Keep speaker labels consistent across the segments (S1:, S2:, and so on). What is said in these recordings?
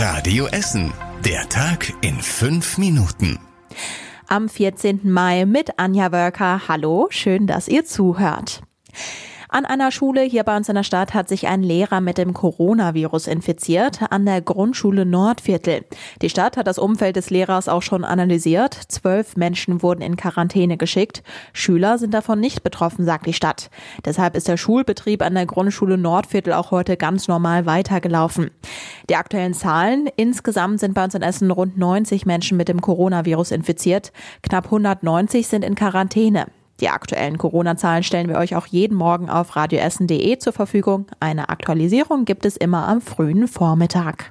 S1: Radio Essen. Der Tag in fünf Minuten.
S2: Am 14. Mai mit Anja Wörker. Hallo, schön, dass ihr zuhört. An einer Schule hier bei uns in der Stadt hat sich ein Lehrer mit dem Coronavirus infiziert, an der Grundschule Nordviertel. Die Stadt hat das Umfeld des Lehrers auch schon analysiert. Zwölf Menschen wurden in Quarantäne geschickt. Schüler sind davon nicht betroffen, sagt die Stadt. Deshalb ist der Schulbetrieb an der Grundschule Nordviertel auch heute ganz normal weitergelaufen. Die aktuellen Zahlen, insgesamt sind bei uns in Essen rund 90 Menschen mit dem Coronavirus infiziert. Knapp 190 sind in Quarantäne. Die aktuellen Corona-Zahlen stellen wir euch auch jeden Morgen auf radioessen.de zur Verfügung. Eine Aktualisierung gibt es immer am frühen Vormittag.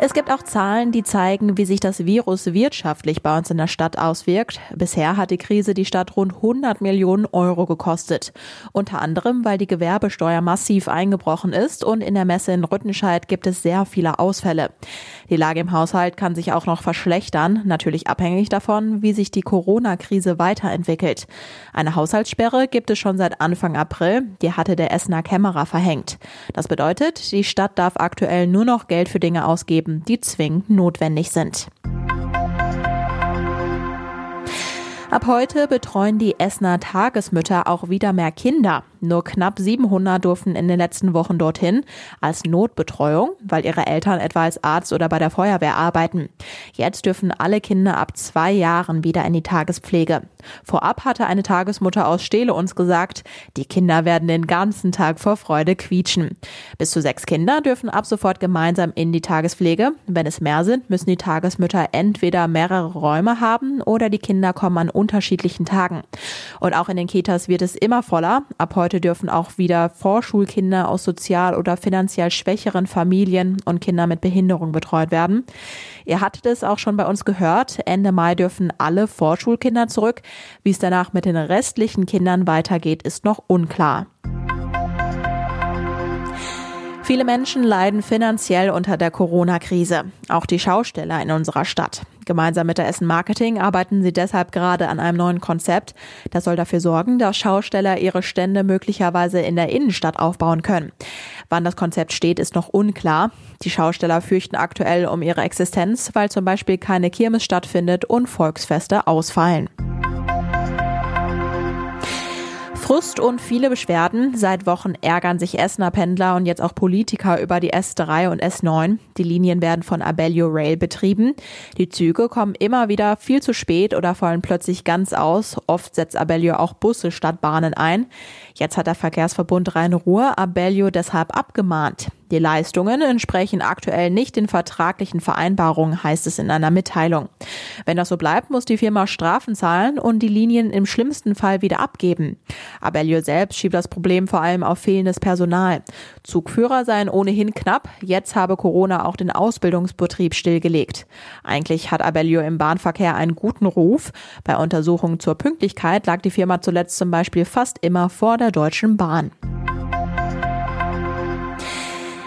S2: Es gibt auch Zahlen, die zeigen, wie sich das Virus wirtschaftlich bei uns in der Stadt auswirkt. Bisher hat die Krise die Stadt rund 100 Millionen Euro gekostet. Unter anderem, weil die Gewerbesteuer massiv eingebrochen ist und in der Messe in Rüttenscheid gibt es sehr viele Ausfälle. Die Lage im Haushalt kann sich auch noch verschlechtern, natürlich abhängig davon, wie sich die Corona-Krise weiterentwickelt. Eine Haushaltssperre gibt es schon seit Anfang April. Die hatte der Essener Kämmerer verhängt. Das bedeutet, die Stadt darf aktuell nur noch Geld für Dinge ausgeben, geben, die zwingend notwendig sind. Ab heute betreuen die Essener Tagesmütter auch wieder mehr Kinder. Nur knapp 700 durften in den letzten Wochen dorthin als Notbetreuung, weil ihre Eltern etwa als Arzt oder bei der Feuerwehr arbeiten. Jetzt dürfen alle Kinder ab zwei Jahren wieder in die Tagespflege. Vorab hatte eine Tagesmutter aus Steele uns gesagt, die Kinder werden den ganzen Tag vor Freude quietschen. Bis zu sechs Kinder dürfen ab sofort gemeinsam in die Tagespflege. Wenn es mehr sind, müssen die Tagesmütter entweder mehrere Räume haben oder die Kinder kommen an unterschiedlichen Tagen. Und auch in den Kitas wird es immer voller. Ab heute dürfen auch wieder Vorschulkinder aus sozial oder finanziell schwächeren Familien und Kinder mit Behinderung betreut werden. Ihr hattet es auch schon bei uns gehört. Ende Mai dürfen alle Vorschulkinder zurück. Wie es danach mit den restlichen Kindern weitergeht, ist noch unklar. Viele Menschen leiden finanziell unter der Corona-Krise. Auch die Schausteller in unserer Stadt. Gemeinsam mit der Essen Marketing arbeiten sie deshalb gerade an einem neuen Konzept. Das soll dafür sorgen, dass Schausteller ihre Stände möglicherweise in der Innenstadt aufbauen können. Wann das Konzept steht, ist noch unklar. Die Schausteller fürchten aktuell um ihre Existenz, weil zum Beispiel keine Kirmes stattfindet und Volksfeste ausfallen. Frust und viele Beschwerden. Seit Wochen ärgern sich Essener Pendler und jetzt auch Politiker über die S3 und S9. Die Linien werden von Abellio Rail betrieben. Die Züge kommen immer wieder viel zu spät oder fallen plötzlich ganz aus. Oft setzt Abellio auch Busse statt Bahnen ein. Jetzt hat der Verkehrsverbund Rhein-Ruhr Abellio deshalb abgemahnt. Die Leistungen entsprechen aktuell nicht den vertraglichen Vereinbarungen, heißt es in einer Mitteilung. Wenn das so bleibt, muss die Firma Strafen zahlen und die Linien im schlimmsten Fall wieder abgeben. Abellio selbst schiebt das Problem vor allem auf fehlendes Personal. Zugführer seien ohnehin knapp, jetzt habe Corona auch den Ausbildungsbetrieb stillgelegt. Eigentlich hat Abellio im Bahnverkehr einen guten Ruf. Bei Untersuchungen zur Pünktlichkeit lag die Firma zuletzt zum Beispiel fast immer vor der Deutschen Bahn.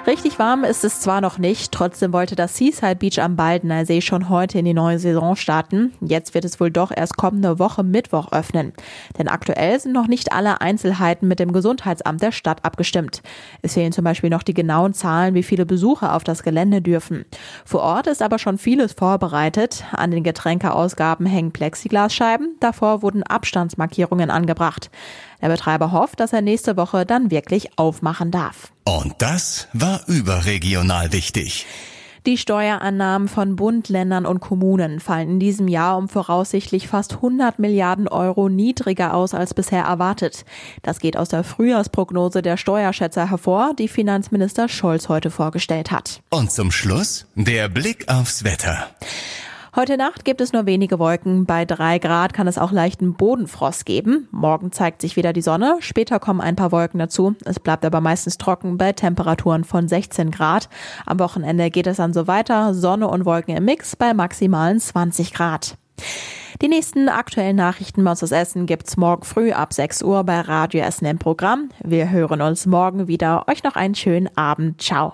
S2: Richtig warm ist es zwar noch nicht, trotzdem wollte das Seaside Beach am Baldener See schon heute in die neue Saison starten. Jetzt wird es wohl doch erst kommende Woche Mittwoch öffnen. Denn aktuell sind noch nicht alle Einzelheiten mit dem Gesundheitsamt der Stadt abgestimmt. Es fehlen zum Beispiel noch die genauen Zahlen, wie viele Besucher auf das Gelände dürfen. Vor Ort ist aber schon vieles vorbereitet. An den Getränkeausgaben hängen Plexiglasscheiben, davor wurden Abstandsmarkierungen angebracht. Der Betreiber hofft, dass er nächste Woche dann wirklich aufmachen darf.
S1: Und das war überregional wichtig.
S2: Die Steuerannahmen von Bund, Ländern und Kommunen fallen in diesem Jahr um voraussichtlich fast 100 Milliarden Euro niedriger aus als bisher erwartet. Das geht aus der Frühjahrsprognose der Steuerschätzer hervor, die Finanzminister Scholz heute vorgestellt hat.
S1: Und zum Schluss der Blick aufs Wetter.
S2: Heute Nacht gibt es nur wenige Wolken. Bei drei Grad kann es auch leichten Bodenfrost geben. Morgen zeigt sich wieder die Sonne. Später kommen ein paar Wolken dazu. Es bleibt aber meistens trocken bei Temperaturen von 16 Grad. Am Wochenende geht es dann so weiter. Sonne und Wolken im Mix bei maximalen 20 Grad. Die nächsten aktuellen Nachrichten aus Essen gibt's morgen früh ab 6 Uhr bei Radio Essen im Programm. Wir hören uns morgen wieder. Euch noch einen schönen Abend. Ciao.